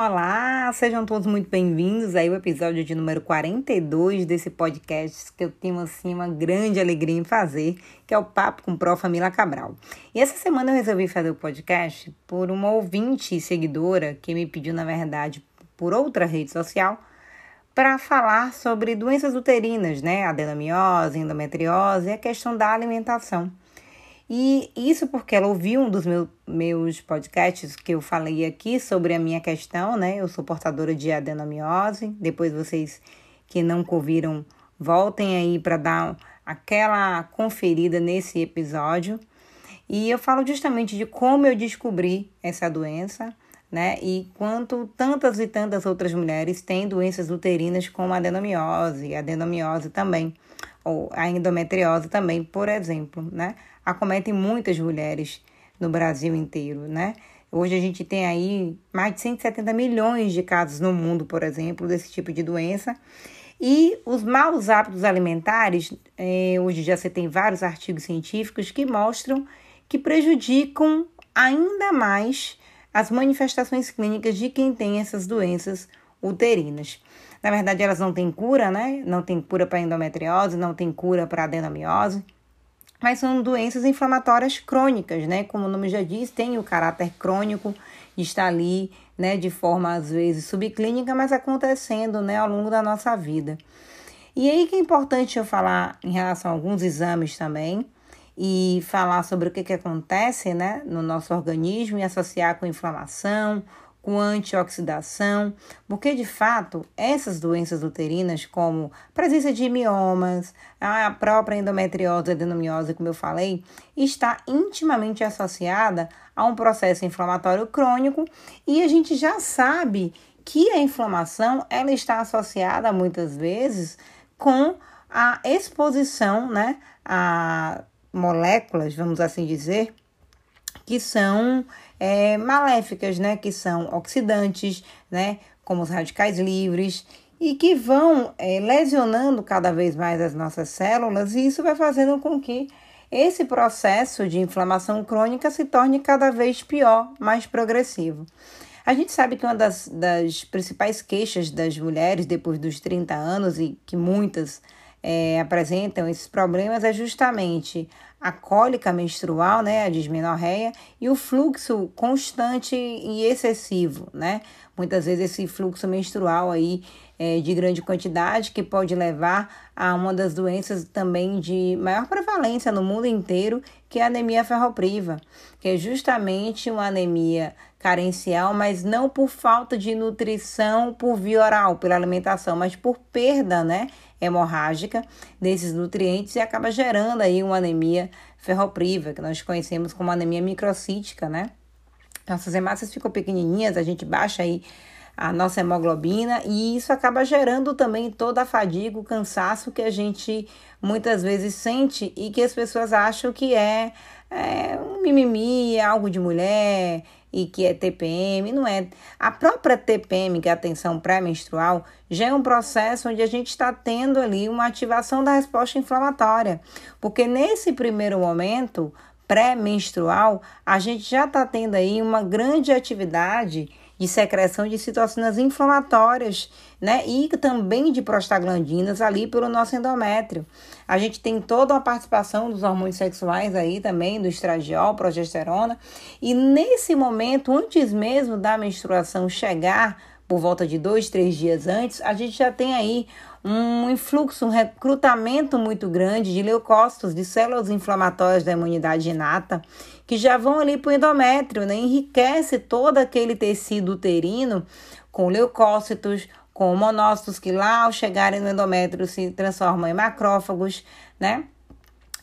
Olá, sejam todos muito bem-vindos aí ao episódio de número 42 desse podcast que eu tenho assim uma grande alegria em fazer, que é o Papo com Prof. Família Cabral. E essa semana eu resolvi fazer o podcast por uma ouvinte e seguidora que me pediu, na verdade, por outra rede social, para falar sobre doenças uterinas, né? Adenomiose, endometriose e a questão da alimentação. E isso porque ela ouviu um dos meu, meus podcasts que eu falei aqui sobre a minha questão, né? Eu sou portadora de adenomiose. Depois vocês que não ouviram, voltem aí para dar aquela conferida nesse episódio. E eu falo justamente de como eu descobri essa doença, né? E quanto tantas e tantas outras mulheres têm doenças uterinas como adenomiose, adenomiose também, ou a endometriose também, por exemplo, né? Acometem muitas mulheres no Brasil inteiro, né? Hoje a gente tem aí mais de 170 milhões de casos no mundo, por exemplo, desse tipo de doença. E os maus hábitos alimentares, eh, hoje já você tem vários artigos científicos que mostram que prejudicam ainda mais as manifestações clínicas de quem tem essas doenças uterinas. Na verdade, elas não têm cura, né? Não tem cura para endometriose, não tem cura para adenomiose mas são doenças inflamatórias crônicas, né? Como o nome já diz, tem o caráter crônico, está ali, né, de forma às vezes subclínica, mas acontecendo, né, ao longo da nossa vida. E aí que é importante eu falar em relação a alguns exames também e falar sobre o que, que acontece, né, no nosso organismo e associar com inflamação, com antioxidação, porque de fato essas doenças uterinas, como presença de miomas, a própria endometriose, adenomiose, como eu falei, está intimamente associada a um processo inflamatório crônico e a gente já sabe que a inflamação ela está associada muitas vezes com a exposição, né, a moléculas, vamos assim dizer, que são é, maléficas, né? Que são oxidantes, né? Como os radicais livres e que vão é, lesionando cada vez mais as nossas células, e isso vai fazendo com que esse processo de inflamação crônica se torne cada vez pior, mais progressivo. A gente sabe que uma das, das principais queixas das mulheres depois dos 30 anos, e que muitas é, apresentam esses problemas, é justamente a cólica menstrual, né, a dismenorreia, e o fluxo constante e excessivo, né? Muitas vezes esse fluxo menstrual aí é, de grande quantidade que pode levar a uma das doenças também de maior prevalência no mundo inteiro, que é a anemia ferropriva, que é justamente uma anemia carencial, mas não por falta de nutrição por via oral, pela alimentação, mas por perda, né, hemorrágica desses nutrientes e acaba gerando aí uma anemia ferropriva, que nós conhecemos como anemia microcítica, né? Nossas hemácias ficam pequenininhas, a gente baixa aí a nossa hemoglobina e isso acaba gerando também toda a fadiga, o cansaço que a gente muitas vezes sente e que as pessoas acham que é, é um mimimi, é algo de mulher, e que é TPM, não é. A própria TPM, que é a tensão pré-menstrual, já é um processo onde a gente está tendo ali uma ativação da resposta inflamatória. Porque nesse primeiro momento pré-menstrual, a gente já está tendo aí uma grande atividade de secreção de citocinas inflamatórias, né? E também de prostaglandinas ali pelo nosso endométrio. A gente tem toda uma participação dos hormônios sexuais aí também, do estradiol, progesterona. E nesse momento, antes mesmo da menstruação chegar, por volta de dois, três dias antes, a gente já tem aí um influxo, um recrutamento muito grande de leucócitos, de células inflamatórias da imunidade inata, que já vão ali para o endométrio, né? Enriquece todo aquele tecido uterino com leucócitos, com monócitos que lá ao chegarem no endométrio se transformam em macrófagos, né?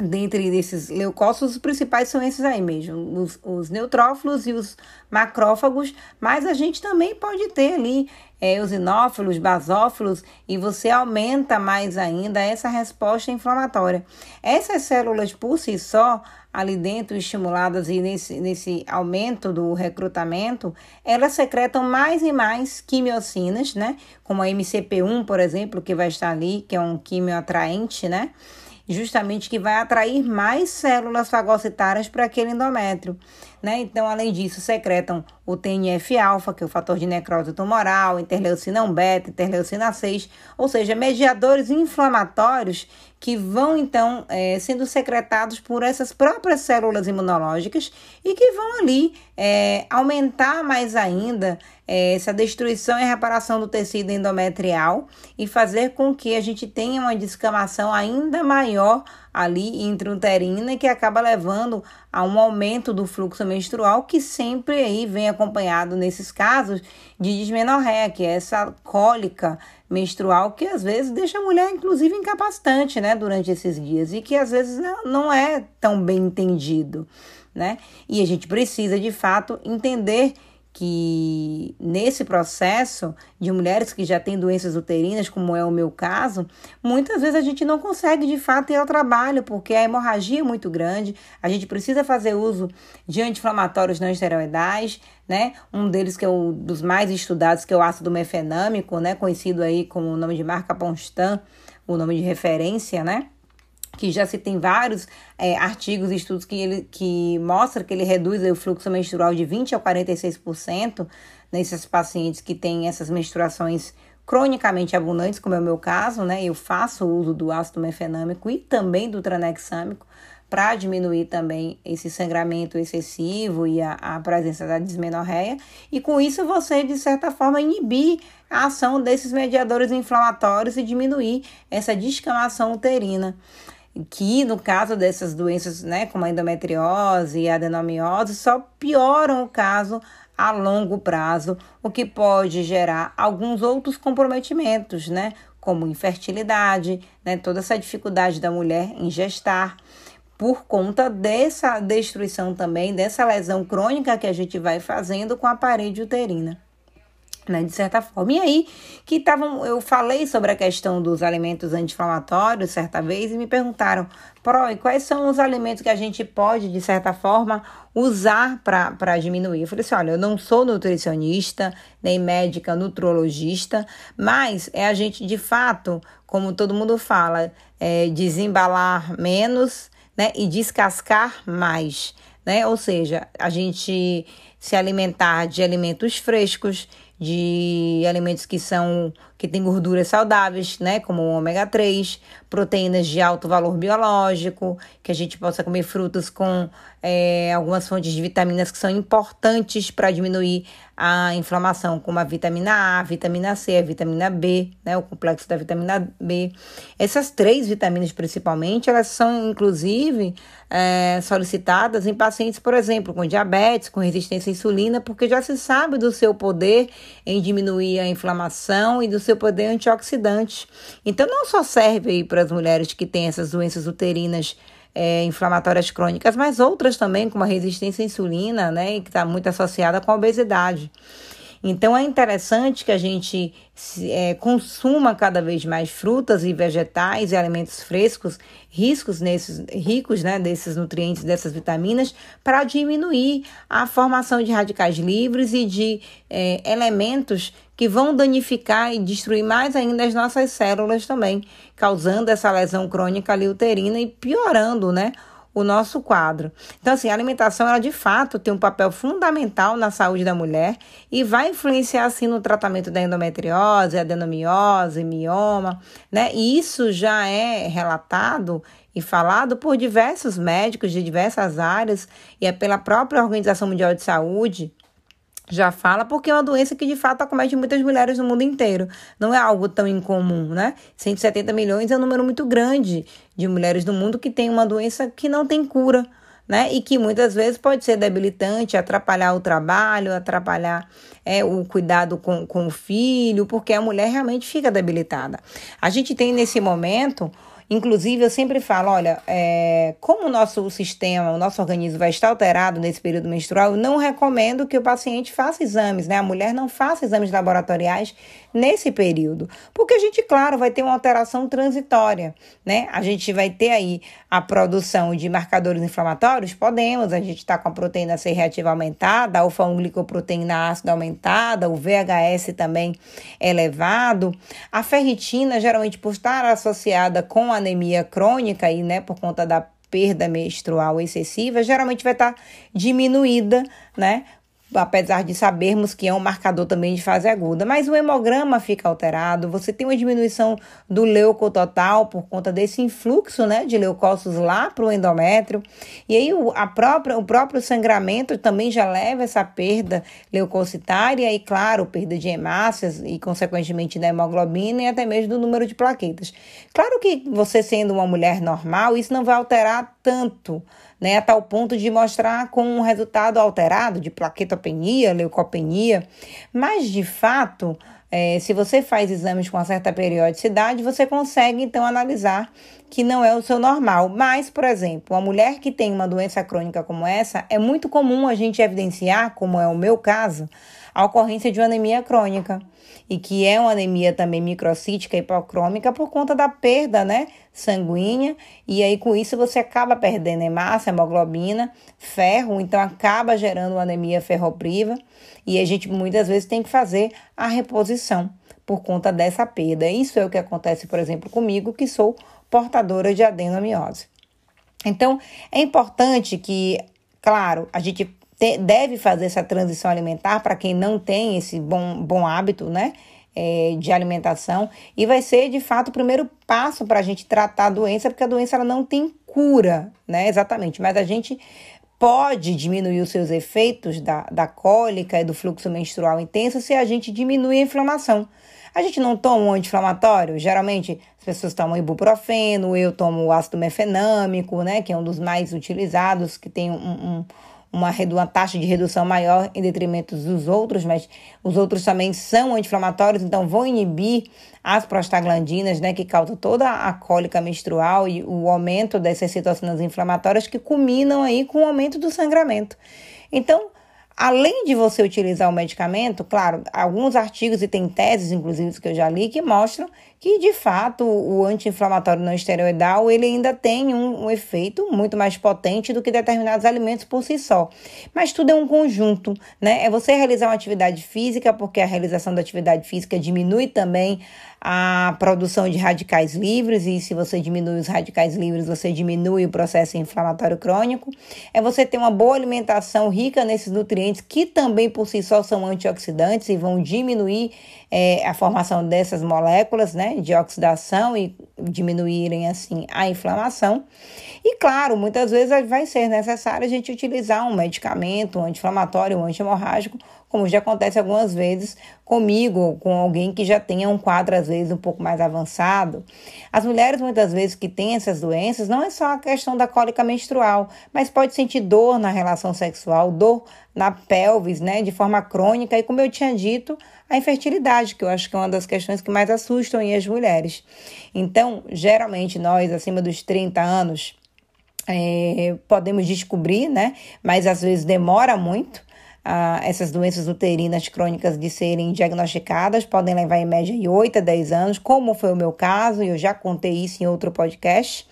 Dentre esses leucócitos, os principais são esses aí mesmo, os, os, neutrófilos e os macrófagos, mas a gente também pode ter ali é, os inófilos, basófilos, e você aumenta mais ainda essa resposta inflamatória. Essas células por si só, ali dentro, estimuladas e nesse, nesse aumento do recrutamento, elas secretam mais e mais quimiocinas, né? Como a MCP1, por exemplo, que vai estar ali, que é um quimio atraente, né? justamente que vai atrair mais células fagocitárias para aquele endométrio. Né? Então, além disso, secretam o TNF-alfa, que é o fator de necrose tumoral, interleucina 1 beta, interleucina 6, ou seja, mediadores inflamatórios que vão então é, sendo secretados por essas próprias células imunológicas e que vão ali é, aumentar mais ainda é, essa destruição e reparação do tecido endometrial e fazer com que a gente tenha uma descamação ainda maior ali intrauterina que acaba levando a um aumento do fluxo menstrual que sempre aí vem acompanhado nesses casos de dismenorreia, que é essa cólica menstrual que às vezes deixa a mulher inclusive incapacitante, né, durante esses dias e que às vezes não é tão bem entendido, né? E a gente precisa de fato entender que nesse processo de mulheres que já têm doenças uterinas, como é o meu caso, muitas vezes a gente não consegue de fato ir ao trabalho, porque a hemorragia é muito grande, a gente precisa fazer uso de anti-inflamatórios não esteroidais, né? Um deles que é um dos mais estudados, que é o ácido mefenâmico, né? Conhecido aí como o nome de marca Ponstan, o nome de referência, né? Que já se tem vários é, artigos e estudos que, ele, que mostram que ele reduz o fluxo menstrual de 20% a 46% nesses pacientes que têm essas menstruações cronicamente abundantes, como é o meu caso, né? Eu faço uso do ácido mefenâmico e também do tranexâmico para diminuir também esse sangramento excessivo e a, a presença da dismenorreia. E com isso você, de certa forma, inibir a ação desses mediadores inflamatórios e diminuir essa descamação uterina que no caso dessas doenças, né, como a endometriose e a adenomiose, só pioram o caso a longo prazo, o que pode gerar alguns outros comprometimentos, né, como infertilidade, né, toda essa dificuldade da mulher em gestar, por conta dessa destruição também, dessa lesão crônica que a gente vai fazendo com a parede uterina né, de certa forma. E aí que estavam, eu falei sobre a questão dos alimentos anti-inflamatórios certa vez e me perguntaram, Pro, e quais são os alimentos que a gente pode, de certa forma, usar para diminuir? Eu falei assim: olha, eu não sou nutricionista, nem médica nutrologista, mas é a gente, de fato, como todo mundo fala, é, desembalar menos né, e descascar mais. Né? Ou seja, a gente se alimentar de alimentos frescos, de alimentos que são que têm gorduras saudáveis, né, como o ômega 3, proteínas de alto valor biológico, que a gente possa comer frutas com é, algumas fontes de vitaminas que são importantes para diminuir a inflamação, como a vitamina A, a vitamina C, a vitamina B, né, o complexo da vitamina B. Essas três vitaminas, principalmente, elas são, inclusive, é, solicitadas em pacientes, por exemplo, com diabetes, com resistência à insulina, porque já se sabe do seu poder em diminuir a inflamação e do seu poder antioxidante. Então, não só serve para as mulheres que têm essas doenças uterinas é, inflamatórias crônicas, mas outras também, como a resistência à insulina, né, que está muito associada com a obesidade. Então é interessante que a gente é, consuma cada vez mais frutas e vegetais e alimentos frescos, riscos nesses, ricos né, desses nutrientes, dessas vitaminas, para diminuir a formação de radicais livres e de é, elementos que vão danificar e destruir mais ainda as nossas células também, causando essa lesão crônica uterina e piorando, né? O nosso quadro. Então, assim, a alimentação, ela de fato tem um papel fundamental na saúde da mulher e vai influenciar, assim, no tratamento da endometriose, adenomiose, mioma, né? E isso já é relatado e falado por diversos médicos de diversas áreas e é pela própria Organização Mundial de Saúde, já fala, porque é uma doença que de fato acomete muitas mulheres no mundo inteiro. Não é algo tão incomum, né? 170 milhões é um número muito grande de mulheres no mundo que tem uma doença que não tem cura. Né? E que muitas vezes pode ser debilitante, atrapalhar o trabalho, atrapalhar é, o cuidado com, com o filho, porque a mulher realmente fica debilitada. A gente tem nesse momento Inclusive, eu sempre falo: olha, é, como o nosso sistema, o nosso organismo vai estar alterado nesse período menstrual, eu não recomendo que o paciente faça exames, né? A mulher não faça exames laboratoriais nesse período, porque a gente, claro, vai ter uma alteração transitória, né? A gente vai ter aí a produção de marcadores inflamatórios, podemos, a gente está com a proteína C reativa aumentada, a alfa-1-glicoproteína ácida aumentada, o VHS também elevado, a ferritina, geralmente por estar associada com anemia crônica e, né, por conta da perda menstrual excessiva, geralmente vai estar tá diminuída, né? Apesar de sabermos que é um marcador também de fase aguda. Mas o hemograma fica alterado, você tem uma diminuição do leucototal por conta desse influxo né, de leucócitos lá para o endométrio. E aí o, a própria, o próprio sangramento também já leva essa perda leucocitária e, claro, perda de hemácias e, consequentemente, da hemoglobina e até mesmo do número de plaquetas. Claro que você sendo uma mulher normal, isso não vai alterar tanto né, a tal ponto de mostrar com um resultado alterado de plaquetopenia, leucopenia, mas de fato, é, se você faz exames com uma certa periodicidade, você consegue então analisar que não é o seu normal. Mas, por exemplo, uma mulher que tem uma doença crônica como essa, é muito comum a gente evidenciar, como é o meu caso, a ocorrência de uma anemia crônica e que é uma anemia também microcítica hipocrômica por conta da perda, né, sanguínea, e aí com isso você acaba perdendo hemácia, hemoglobina, ferro, então acaba gerando uma anemia ferropriva, e a gente muitas vezes tem que fazer a reposição por conta dessa perda. Isso é o que acontece, por exemplo, comigo, que sou portadora de adenomiose. Então, é importante que, claro, a gente te, deve fazer essa transição alimentar para quem não tem esse bom, bom hábito, né? É, de alimentação e vai ser de fato o primeiro passo para a gente tratar a doença, porque a doença ela não tem cura, né? Exatamente, mas a gente pode diminuir os seus efeitos da, da cólica e do fluxo menstrual intenso se a gente diminui a inflamação. A gente não toma um anti-inflamatório? Geralmente as pessoas tomam ibuprofeno, eu tomo ácido mefenâmico, né? Que é um dos mais utilizados, que tem um, um uma, uma taxa de redução maior em detrimento dos outros, mas os outros também são anti-inflamatórios, então vão inibir as prostaglandinas, né, que causam toda a cólica menstrual e o aumento dessas citocinas inflamatórias que culminam aí com o aumento do sangramento. Então, Além de você utilizar o medicamento, claro, alguns artigos e tem teses, inclusive, que eu já li, que mostram que, de fato, o anti-inflamatório não esteroidal, ele ainda tem um, um, efeito muito mais potente do que determinados alimentos por si só. Mas tudo é um conjunto, né? É você realizar uma atividade física, porque a realização da atividade física diminui também a produção de radicais livres, e se você diminui os radicais livres, você diminui o processo inflamatório crônico. É você ter uma boa alimentação rica nesses nutrientes, que também por si só são antioxidantes e vão diminuir é, a formação dessas moléculas, né, de oxidação e diminuírem assim a inflamação. E claro, muitas vezes vai ser necessário a gente utilizar um medicamento, um anti-inflamatório, um anti-hemorrágico, como já acontece algumas vezes comigo com alguém que já tenha um quadro, às vezes, um pouco mais avançado. As mulheres, muitas vezes, que têm essas doenças, não é só a questão da cólica menstrual, mas pode sentir dor na relação sexual, dor na pelvis, né, de forma crônica, e como eu tinha dito, a infertilidade, que eu acho que é uma das questões que mais assustam as mulheres. Então, geralmente, nós, acima dos 30 anos, é, podemos descobrir, né, mas às vezes demora muito, ah, essas doenças uterinas crônicas de serem diagnosticadas, podem levar em média de 8 a 10 anos, como foi o meu caso, e eu já contei isso em outro podcast.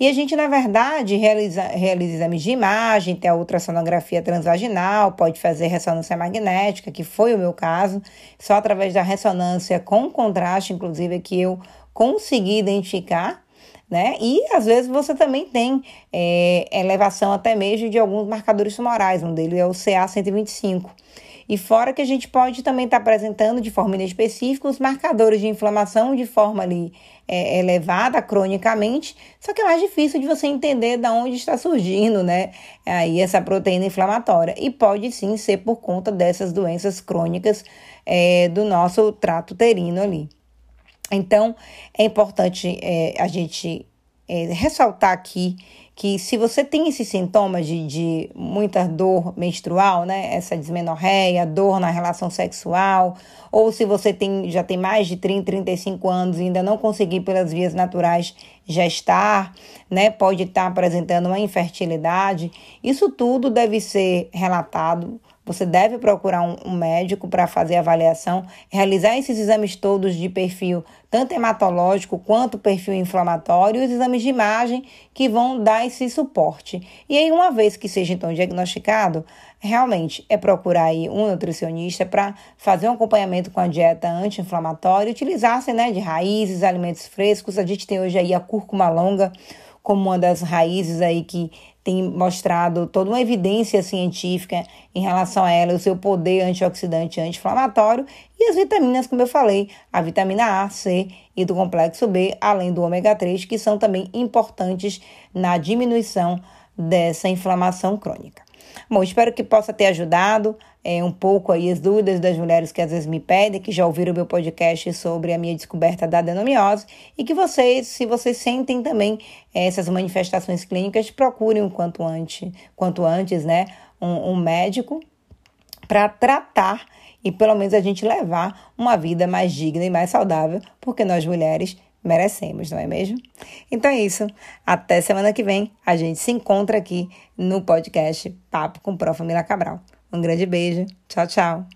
E a gente, na verdade, realiza, realiza exames de imagem, tem a ultrassonografia transvaginal, pode fazer ressonância magnética, que foi o meu caso, só através da ressonância com contraste, inclusive, que eu consegui identificar né? E às vezes você também tem é, elevação até mesmo de alguns marcadores tumorais, um deles é o CA125. E fora que a gente pode também estar tá apresentando de forma inespecífica os marcadores de inflamação de forma ali é, elevada cronicamente, só que é mais difícil de você entender de onde está surgindo, né? Aí essa proteína inflamatória. E pode sim ser por conta dessas doenças crônicas é, do nosso trato uterino ali. Então, é importante é, a gente é, ressaltar aqui que se você tem esses sintomas de, de muita dor menstrual, né, essa dismenorreia, dor na relação sexual, ou se você tem, já tem mais de 30, 35 anos e ainda não conseguir pelas vias naturais gestar, né, pode estar apresentando uma infertilidade, isso tudo deve ser relatado você deve procurar um, médico para fazer a avaliação, realizar esses exames todos de perfil tanto hematológico quanto perfil inflamatório e os exames de imagem que vão dar esse suporte. E aí, uma vez que seja então diagnosticado, realmente é procurar aí um nutricionista para fazer um acompanhamento com a dieta anti-inflamatória, utilizar-se né, de raízes, alimentos frescos. A gente tem hoje aí a cúrcuma longa como uma das raízes aí que tem mostrado toda uma evidência científica em relação a ela, o seu poder antioxidante anti-inflamatório e as vitaminas, como eu falei, a vitamina A, C e do complexo B, além do ômega 3, que são também importantes na diminuição dessa inflamação crônica. Bom, espero que possa ter ajudado é, um pouco aí as dúvidas das mulheres que às vezes me pedem, que já ouviram meu podcast sobre a minha descoberta da adenomiose e que vocês, se vocês sentem também é, essas manifestações clínicas, procurem o quanto antes, quanto antes, né, um, um médico para tratar e pelo menos a gente levar uma vida mais digna e mais saudável, porque nós mulheres merecemos, não é mesmo? Então é isso. Até semana que vem. A gente se encontra aqui no podcast Papo com Prof. Mila Cabral. Um grande beijo. Tchau, tchau.